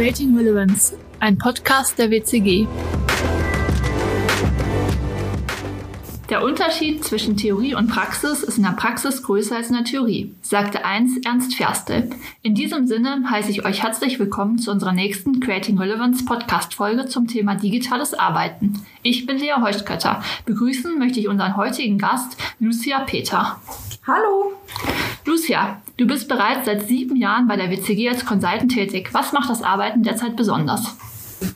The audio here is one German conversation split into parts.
Creating Relevance, ein Podcast der WCG. Der Unterschied zwischen Theorie und Praxis ist in der Praxis größer als in der Theorie, sagte einst Ernst Ferstel. In diesem Sinne heiße ich euch herzlich willkommen zu unserer nächsten Creating Relevance Podcast-Folge zum Thema digitales Arbeiten. Ich bin Lea Heuchtkötter. Begrüßen möchte ich unseren heutigen Gast, Lucia Peter. Hallo! Lucia, du bist bereits seit sieben Jahren bei der WCG als Consultant tätig. Was macht das Arbeiten derzeit besonders?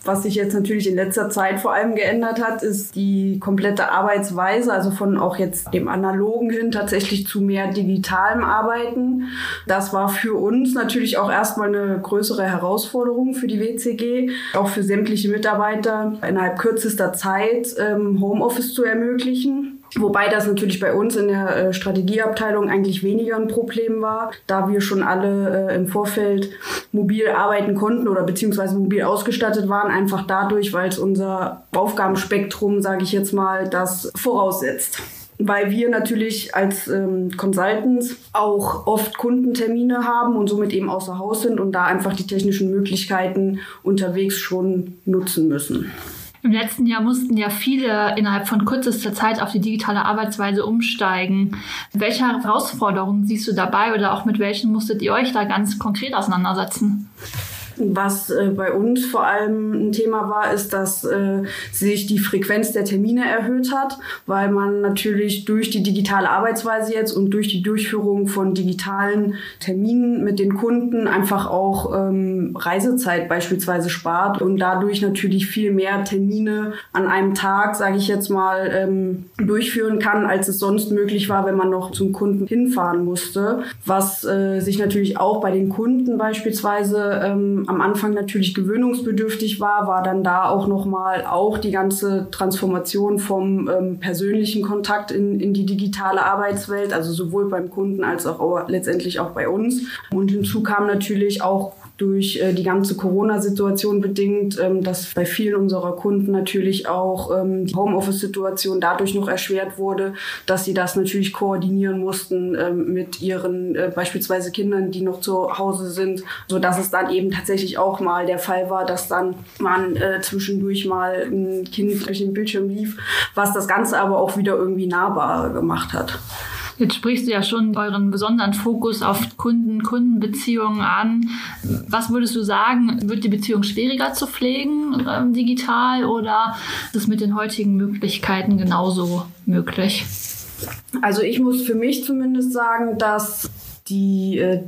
Was sich jetzt natürlich in letzter Zeit vor allem geändert hat, ist die komplette Arbeitsweise, also von auch jetzt dem analogen hin tatsächlich zu mehr digitalem Arbeiten. Das war für uns natürlich auch erstmal eine größere Herausforderung für die WCG, auch für sämtliche Mitarbeiter innerhalb kürzester Zeit ähm, Homeoffice zu ermöglichen. Wobei das natürlich bei uns in der äh, Strategieabteilung eigentlich weniger ein Problem war, da wir schon alle äh, im Vorfeld mobil arbeiten konnten oder beziehungsweise mobil ausgestattet waren, einfach dadurch, weil es unser Aufgabenspektrum, sage ich jetzt mal, das voraussetzt weil wir natürlich als ähm, Consultants auch oft Kundentermine haben und somit eben außer Haus sind und da einfach die technischen Möglichkeiten unterwegs schon nutzen müssen. Im letzten Jahr mussten ja viele innerhalb von kürzester Zeit auf die digitale Arbeitsweise umsteigen. Welche Herausforderungen siehst du dabei oder auch mit welchen musstet ihr euch da ganz konkret auseinandersetzen? Was äh, bei uns vor allem ein Thema war, ist, dass äh, sich die Frequenz der Termine erhöht hat, weil man natürlich durch die digitale Arbeitsweise jetzt und durch die Durchführung von digitalen Terminen mit den Kunden einfach auch ähm, Reisezeit beispielsweise spart und dadurch natürlich viel mehr Termine an einem Tag, sage ich jetzt mal, ähm, durchführen kann, als es sonst möglich war, wenn man noch zum Kunden hinfahren musste. Was äh, sich natürlich auch bei den Kunden beispielsweise ähm, am Anfang natürlich gewöhnungsbedürftig war, war dann da auch nochmal auch die ganze Transformation vom ähm, persönlichen Kontakt in, in die digitale Arbeitswelt, also sowohl beim Kunden als auch letztendlich auch bei uns. Und hinzu kam natürlich auch durch äh, die ganze Corona-Situation bedingt, ähm, dass bei vielen unserer Kunden natürlich auch ähm, die Homeoffice-Situation dadurch noch erschwert wurde, dass sie das natürlich koordinieren mussten ähm, mit ihren äh, beispielsweise Kindern, die noch zu Hause sind, so dass es dann eben tatsächlich auch mal der Fall war, dass dann man äh, zwischendurch mal ein Kind durch den Bildschirm lief, was das Ganze aber auch wieder irgendwie nahbar gemacht hat. Jetzt sprichst du ja schon euren besonderen Fokus auf Kunden, Kundenbeziehungen an. Was würdest du sagen, wird die Beziehung schwieriger zu pflegen äh, digital oder ist es mit den heutigen Möglichkeiten genauso möglich? Also ich muss für mich zumindest sagen, dass die äh,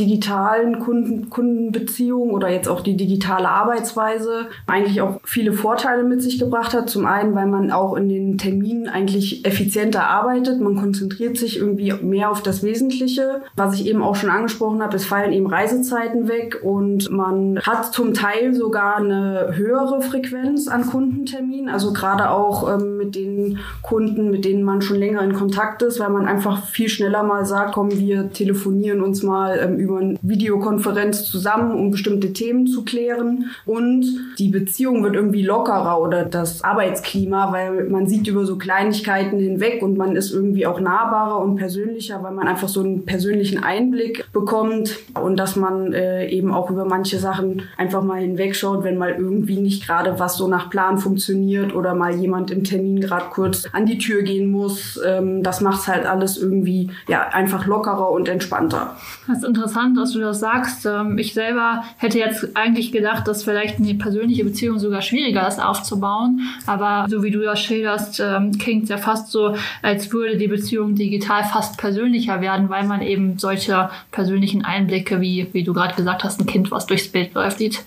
digitalen Kunden, Kundenbeziehungen oder jetzt auch die digitale Arbeitsweise eigentlich auch viele Vorteile mit sich gebracht hat. Zum einen, weil man auch in den Terminen eigentlich effizienter arbeitet. Man konzentriert sich irgendwie mehr auf das Wesentliche. Was ich eben auch schon angesprochen habe, es fallen eben Reisezeiten weg und man hat zum Teil sogar eine höhere Frequenz an Kundenterminen. Also gerade auch ähm, mit den Kunden, mit denen man schon länger in Kontakt ist, weil man einfach viel schneller mal sagt, komm, wir telefonieren uns mal ähm, über eine Videokonferenz zusammen, um bestimmte Themen zu klären. Und die Beziehung wird irgendwie lockerer oder das Arbeitsklima, weil man sieht über so Kleinigkeiten hinweg und man ist irgendwie auch nahbarer und persönlicher, weil man einfach so einen persönlichen Einblick bekommt und dass man äh, eben auch über manche Sachen einfach mal hinwegschaut, wenn mal irgendwie nicht gerade was so nach Plan funktioniert oder mal jemand im Termin gerade kurz an die Tür gehen muss. Ähm, das macht halt alles irgendwie ja einfach lockerer und entspannter. Das ist interessant interessant, dass du das sagst. Ähm, ich selber hätte jetzt eigentlich gedacht, dass vielleicht eine persönliche Beziehung sogar schwieriger ist aufzubauen. Aber so wie du das schilderst, ähm, klingt es ja fast so, als würde die Beziehung digital fast persönlicher werden, weil man eben solche persönlichen Einblicke, wie, wie du gerade gesagt hast, ein Kind, was durchs Bild läuft, sieht.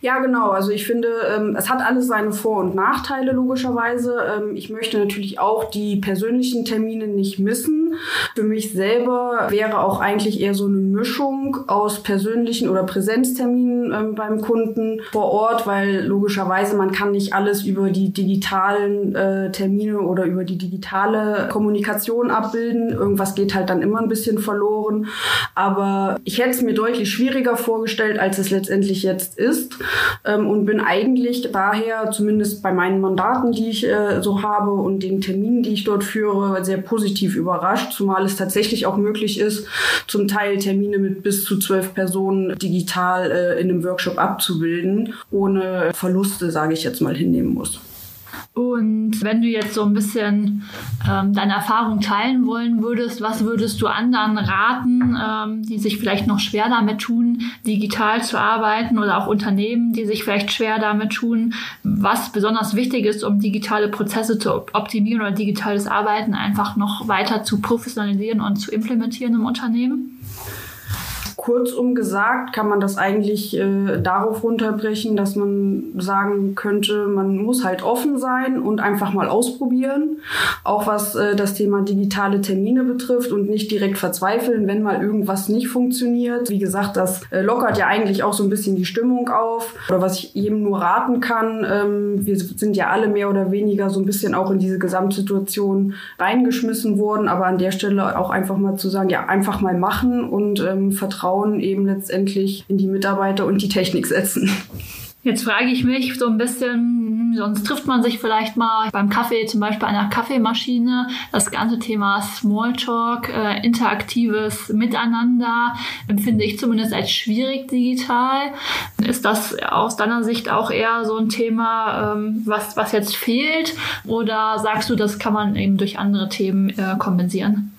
Ja, genau. Also ich finde, ähm, es hat alles seine Vor- und Nachteile logischerweise. ich möchte natürlich auch die persönlichen Termine nicht missen. Für mich selber wäre auch eigentlich eher so eine Mischung aus persönlichen oder Präsenzterminen ähm, beim Kunden vor Ort, weil logischerweise man kann nicht alles über die digitalen äh, Termine oder über die digitale Kommunikation abbilden. Irgendwas geht halt dann immer ein bisschen verloren. Aber ich hätte es mir deutlich schwieriger vorgestellt, als es letztendlich jetzt ist ist ähm, und bin eigentlich daher, zumindest bei meinen Mandaten, die ich äh, so habe und den Terminen, die ich dort führe, sehr positiv überrascht, zumal es tatsächlich auch möglich ist, zum Teil Termine mit bis zu zwölf Personen digital äh, in einem Workshop abzubilden, ohne Verluste, sage ich jetzt mal, hinnehmen muss. Und wenn du jetzt so ein bisschen ähm, deine Erfahrung teilen wollen würdest, was würdest du anderen raten, ähm, die sich vielleicht noch schwer damit tun, digital zu arbeiten oder auch Unternehmen, die sich vielleicht schwer damit tun, was besonders wichtig ist, um digitale Prozesse zu optimieren oder digitales Arbeiten einfach noch weiter zu professionalisieren und zu implementieren im Unternehmen? Kurzum gesagt kann man das eigentlich äh, darauf runterbrechen, dass man sagen könnte, man muss halt offen sein und einfach mal ausprobieren, auch was äh, das Thema digitale Termine betrifft und nicht direkt verzweifeln, wenn mal irgendwas nicht funktioniert. Wie gesagt, das äh, lockert ja eigentlich auch so ein bisschen die Stimmung auf. Oder was ich jedem nur raten kann, ähm, wir sind ja alle mehr oder weniger so ein bisschen auch in diese Gesamtsituation reingeschmissen worden, aber an der Stelle auch einfach mal zu sagen, ja, einfach mal machen und ähm, vertrauen Vertrauen eben letztendlich in die Mitarbeiter und die Technik setzen. Jetzt frage ich mich so ein bisschen, sonst trifft man sich vielleicht mal beim Kaffee, zum Beispiel einer Kaffeemaschine. Das ganze Thema Smalltalk, äh, interaktives Miteinander empfinde ich zumindest als schwierig digital. Ist das aus deiner Sicht auch eher so ein Thema, ähm, was, was jetzt fehlt? Oder sagst du, das kann man eben durch andere Themen äh, kompensieren?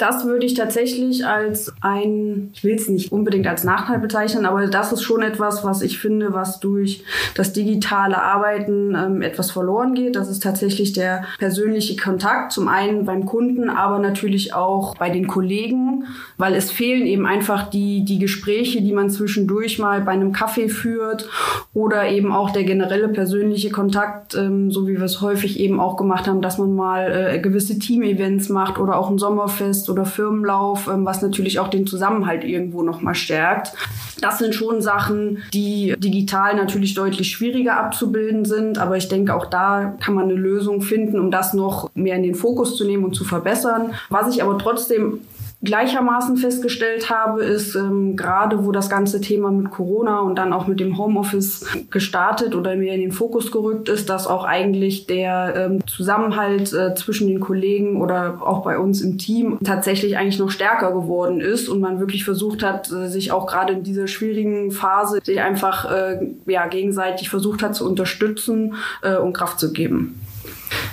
Das würde ich tatsächlich als ein, ich will es nicht unbedingt als Nachteil bezeichnen, aber das ist schon etwas, was ich finde, was durch das digitale Arbeiten ähm, etwas verloren geht. Das ist tatsächlich der persönliche Kontakt, zum einen beim Kunden, aber natürlich auch bei den Kollegen, weil es fehlen eben einfach die, die Gespräche, die man zwischendurch mal bei einem Kaffee führt oder eben auch der generelle persönliche Kontakt, ähm, so wie wir es häufig eben auch gemacht haben, dass man mal äh, gewisse Team-Events macht oder auch ein Sommer Sommerfest oder Firmenlauf, ähm, was natürlich auch den Zusammenhalt irgendwo nochmal stärkt. Das sind schon Sachen, die digital natürlich deutlich schwieriger abzubilden sind, aber ich denke, auch da kann man eine Lösung finden, um das noch mehr in den Fokus zu nehmen und zu verbessern. Was ich aber trotzdem gleichermaßen festgestellt habe, ist ähm, gerade, wo das ganze Thema mit Corona und dann auch mit dem Homeoffice gestartet oder mehr in den Fokus gerückt ist, dass auch eigentlich der ähm, Zusammenhalt äh, zwischen den Kollegen oder auch bei uns im Team tatsächlich eigentlich noch stärker geworden ist und man wirklich versucht hat, äh, sich auch gerade in dieser schwierigen Phase sich einfach äh, ja, gegenseitig versucht hat zu unterstützen äh, und Kraft zu geben.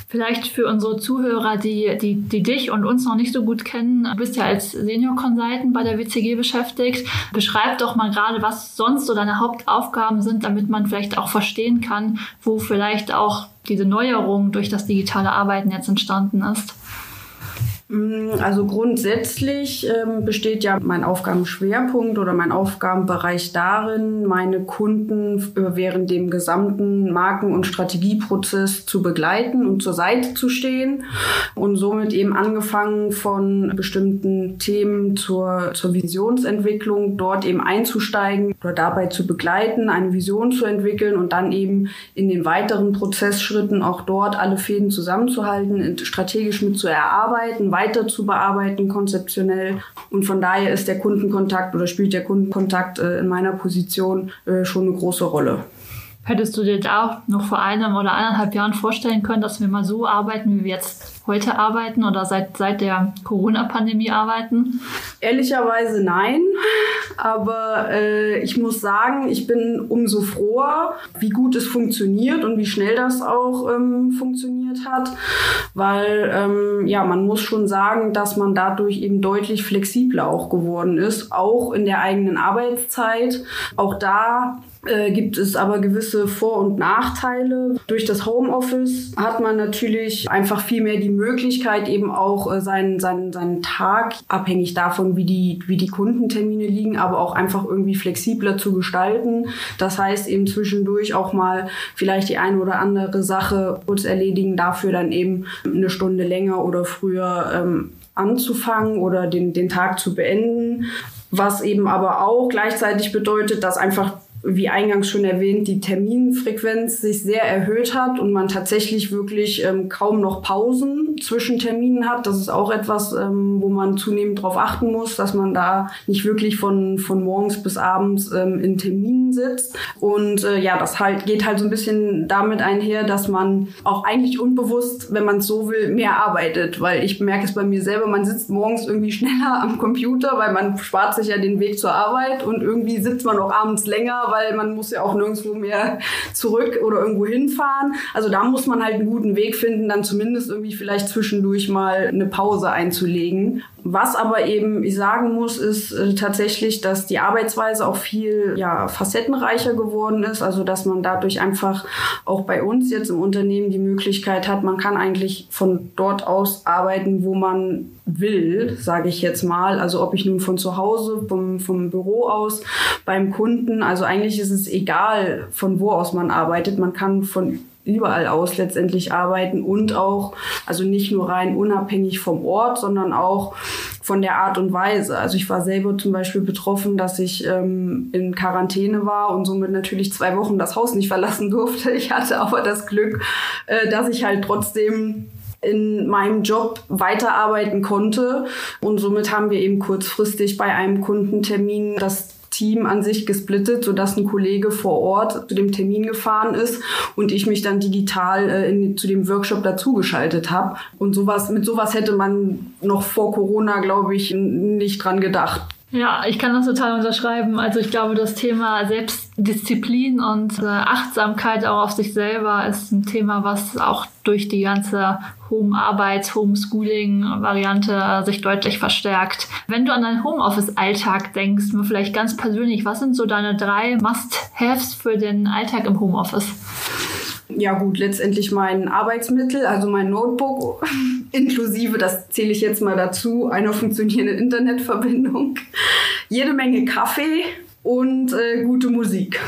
Vielleicht für unsere Zuhörer, die, die, die dich und uns noch nicht so gut kennen, du bist ja als Senior Consultant bei der WCG beschäftigt. Beschreib doch mal gerade, was sonst so deine Hauptaufgaben sind, damit man vielleicht auch verstehen kann, wo vielleicht auch diese Neuerung durch das digitale Arbeiten jetzt entstanden ist. Mm, also grundsätzlich ähm, besteht ja mein Aufgabenschwerpunkt oder mein Aufgabenbereich darin, meine Kunden äh, während dem gesamten Marken- und Strategieprozess zu begleiten und zur Seite zu stehen und somit eben angefangen von bestimmten Themen zur, zur Visionsentwicklung dort eben einzusteigen oder dabei zu begleiten, eine Vision zu entwickeln und dann eben in den weiteren Prozessschritten auch dort alle Fäden zusammenzuhalten, strategisch mit zu erarbeiten, weiter zu bearbeiten, konzeptionell. Und von daher ist der Kundenkontakt oder spielt der Kundenkontakt äh, in meiner Position äh, schon eine große Rolle. Hättest du dir da noch vor einem oder eineinhalb Jahren vorstellen können, dass wir mal so arbeiten, wie wir jetzt heute arbeiten oder seit, seit der Corona-Pandemie arbeiten? Ehrlicherweise nein. Aber äh, ich muss sagen, ich bin umso froher, wie gut es funktioniert und wie schnell das auch ähm, funktioniert hat. Weil ähm, ja, man muss schon sagen, dass man dadurch eben deutlich flexibler auch geworden ist, auch in der eigenen Arbeitszeit. Auch da äh, gibt es aber gewisse Vor- und Nachteile. Durch das Homeoffice hat man natürlich einfach viel mehr die Möglichkeit, eben auch äh, seinen, seinen, seinen Tag, abhängig davon, wie die, wie die Kundentermine liegen, aber auch einfach irgendwie flexibler zu gestalten. Das heißt eben zwischendurch auch mal vielleicht die eine oder andere Sache kurz erledigen, dafür dann eben eine Stunde länger oder früher ähm, anzufangen oder den, den Tag zu beenden. Was eben aber auch gleichzeitig bedeutet, dass einfach wie eingangs schon erwähnt, die Terminfrequenz sich sehr erhöht hat und man tatsächlich wirklich ähm, kaum noch Pausen zwischen Terminen hat. Das ist auch etwas, ähm, wo man zunehmend darauf achten muss, dass man da nicht wirklich von, von morgens bis abends ähm, in Terminen sitzt. Und äh, ja, das halt geht halt so ein bisschen damit einher, dass man auch eigentlich unbewusst, wenn man es so will, mehr arbeitet. Weil ich merke es bei mir selber, man sitzt morgens irgendwie schneller am Computer, weil man spart sich ja den Weg zur Arbeit und irgendwie sitzt man auch abends länger, weil man muss ja auch nirgendwo mehr zurück oder irgendwo hinfahren. Also da muss man halt einen guten Weg finden, dann zumindest irgendwie vielleicht zwischendurch mal eine Pause einzulegen. Was aber eben ich sagen muss, ist äh, tatsächlich, dass die Arbeitsweise auch viel ja, facettenreicher geworden ist. Also dass man dadurch einfach auch bei uns jetzt im Unternehmen die Möglichkeit hat, man kann eigentlich von dort aus arbeiten, wo man will, sage ich jetzt mal. Also ob ich nun von zu Hause, vom, vom Büro aus, beim Kunden, also eigentlich ist es egal, von wo aus man arbeitet. Man kann von überall aus letztendlich arbeiten und auch, also nicht nur rein unabhängig vom Ort, sondern auch von der Art und Weise. Also ich war selber zum Beispiel betroffen, dass ich ähm, in Quarantäne war und somit natürlich zwei Wochen das Haus nicht verlassen durfte. Ich hatte aber das Glück, äh, dass ich halt trotzdem in meinem Job weiterarbeiten konnte. Und somit haben wir eben kurzfristig bei einem Kundentermin das Team an sich gesplittet, sodass ein Kollege vor Ort zu dem Termin gefahren ist und ich mich dann digital äh, in, zu dem Workshop dazugeschaltet habe. Und sowas, mit sowas hätte man noch vor Corona, glaube ich, nicht dran gedacht. Ja, ich kann das total unterschreiben. Also ich glaube, das Thema Selbstdisziplin und äh, Achtsamkeit auch auf sich selber ist ein Thema, was auch durch die ganze Home-Arbeit, Homeschooling-Variante sich deutlich verstärkt. Wenn du an deinen Homeoffice-Alltag denkst, vielleicht ganz persönlich, was sind so deine drei Must-Haves für den Alltag im Homeoffice? Ja gut, letztendlich mein Arbeitsmittel, also mein Notebook, inklusive, das zähle ich jetzt mal dazu, einer funktionierenden Internetverbindung, jede Menge Kaffee und äh, gute Musik.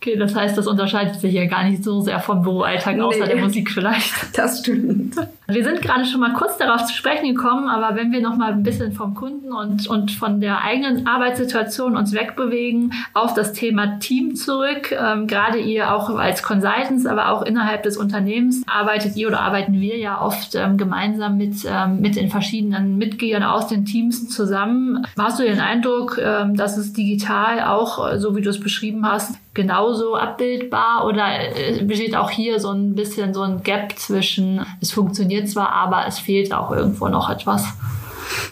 Okay, das heißt, das unterscheidet sich ja gar nicht so sehr vom Büroalltag, außer nee, der Musik vielleicht. Das stimmt. Wir sind gerade schon mal kurz darauf zu sprechen gekommen, aber wenn wir noch mal ein bisschen vom Kunden und, und von der eigenen Arbeitssituation uns wegbewegen auf das Thema Team zurück, ähm, gerade ihr auch als Consultants, aber auch innerhalb des Unternehmens arbeitet ihr oder arbeiten wir ja oft ähm, gemeinsam mit, ähm, mit den verschiedenen Mitgliedern aus den Teams zusammen. Hast du den Eindruck, ähm, dass es digital auch, so wie du es beschrieben hast, genauso abbildbar oder äh, besteht auch hier so ein bisschen so ein Gap zwischen, es funktioniert zwar, aber es fehlt auch irgendwo noch etwas?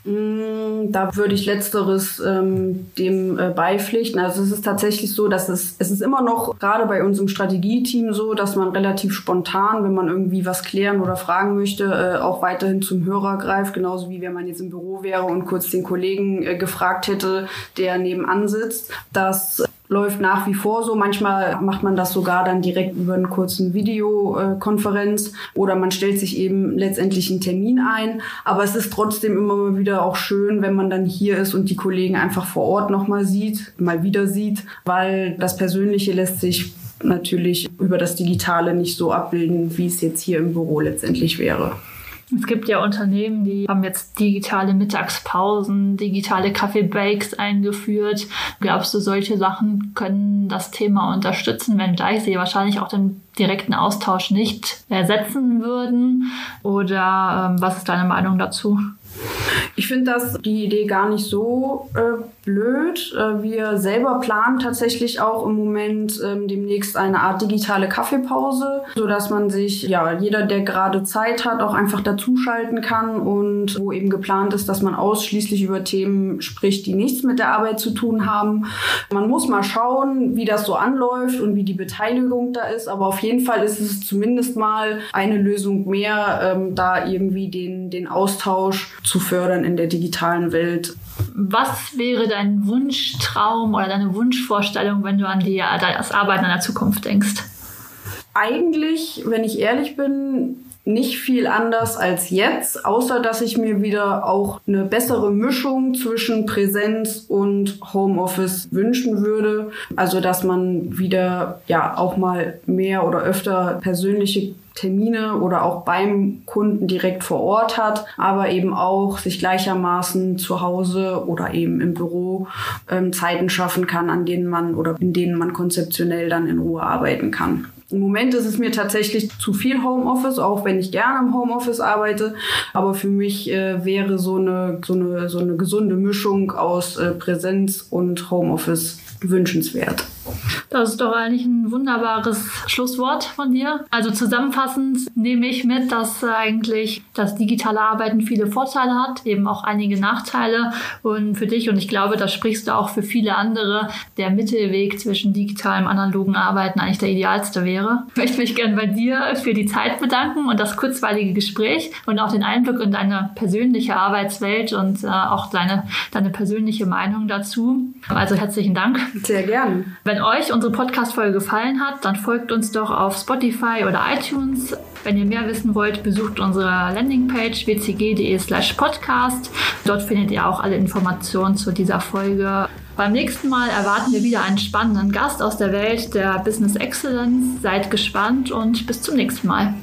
Mm, da würde ich letzteres ähm, dem äh, beipflichten. Also es ist tatsächlich so, dass es, es ist immer noch gerade bei uns im Strategieteam so, dass man relativ spontan, wenn man irgendwie was klären oder fragen möchte, äh, auch weiterhin zum Hörer greift, genauso wie wenn man jetzt im Büro wäre und kurz den Kollegen äh, gefragt hätte, der nebenan sitzt. Das läuft nach wie vor so. Manchmal macht man das sogar dann direkt über einen kurzen Videokonferenz oder man stellt sich eben letztendlich einen Termin ein. Aber es ist trotzdem immer wieder auch schön, wenn man dann hier ist und die Kollegen einfach vor Ort nochmal sieht, mal wieder sieht, weil das Persönliche lässt sich natürlich über das Digitale nicht so abbilden, wie es jetzt hier im Büro letztendlich wäre. Es gibt ja Unternehmen, die haben jetzt digitale Mittagspausen, digitale Kaffee-Breaks eingeführt. Glaubst du, solche Sachen können das Thema unterstützen, wenngleich sie wahrscheinlich auch den direkten Austausch nicht ersetzen würden? Oder ähm, was ist deine Meinung dazu? Ich finde das die Idee gar nicht so äh, blöd. Äh, wir selber planen tatsächlich auch im Moment ähm, demnächst eine Art digitale Kaffeepause, so dass man sich, ja, jeder, der gerade Zeit hat, auch einfach dazuschalten kann und wo eben geplant ist, dass man ausschließlich über Themen spricht, die nichts mit der Arbeit zu tun haben. Man muss mal schauen, wie das so anläuft und wie die Beteiligung da ist, aber auf jeden Fall ist es zumindest mal eine Lösung mehr, ähm, da irgendwie den, den Austausch zu fördern in der digitalen Welt. Was wäre dein Wunschtraum oder deine Wunschvorstellung, wenn du an die, das Arbeiten in der Zukunft denkst? Eigentlich, wenn ich ehrlich bin, nicht viel anders als jetzt, außer dass ich mir wieder auch eine bessere Mischung zwischen Präsenz und Homeoffice wünschen würde. Also, dass man wieder ja auch mal mehr oder öfter persönliche Termine oder auch beim Kunden direkt vor Ort hat, aber eben auch sich gleichermaßen zu Hause oder eben im Büro ähm, Zeiten schaffen kann, an denen man oder in denen man konzeptionell dann in Ruhe arbeiten kann. Im Moment ist es mir tatsächlich zu viel Homeoffice, auch wenn ich gerne im Homeoffice arbeite. Aber für mich äh, wäre so eine, so, eine, so eine gesunde Mischung aus äh, Präsenz und Homeoffice wünschenswert. Das ist doch eigentlich ein wunderbares Schlusswort von dir. Also zusammenfassend nehme ich mit, dass eigentlich das digitale Arbeiten viele Vorteile hat, eben auch einige Nachteile. Und für dich, und ich glaube, da sprichst du auch für viele andere, der Mittelweg zwischen digitalem und analogen Arbeiten eigentlich der idealste wäre. Ich möchte mich gerne bei dir für die Zeit bedanken und das kurzweilige Gespräch und auch den Einblick in deine persönliche Arbeitswelt und äh, auch deine, deine persönliche Meinung dazu. Also herzlichen Dank. Sehr gerne. Wenn euch unsere Podcast-Folge gefallen hat, dann folgt uns doch auf Spotify oder iTunes. Wenn ihr mehr wissen wollt, besucht unsere Landingpage wcg.de slash podcast. Dort findet ihr auch alle Informationen zu dieser Folge. Beim nächsten Mal erwarten wir wieder einen spannenden Gast aus der Welt der Business Excellence. Seid gespannt und bis zum nächsten Mal.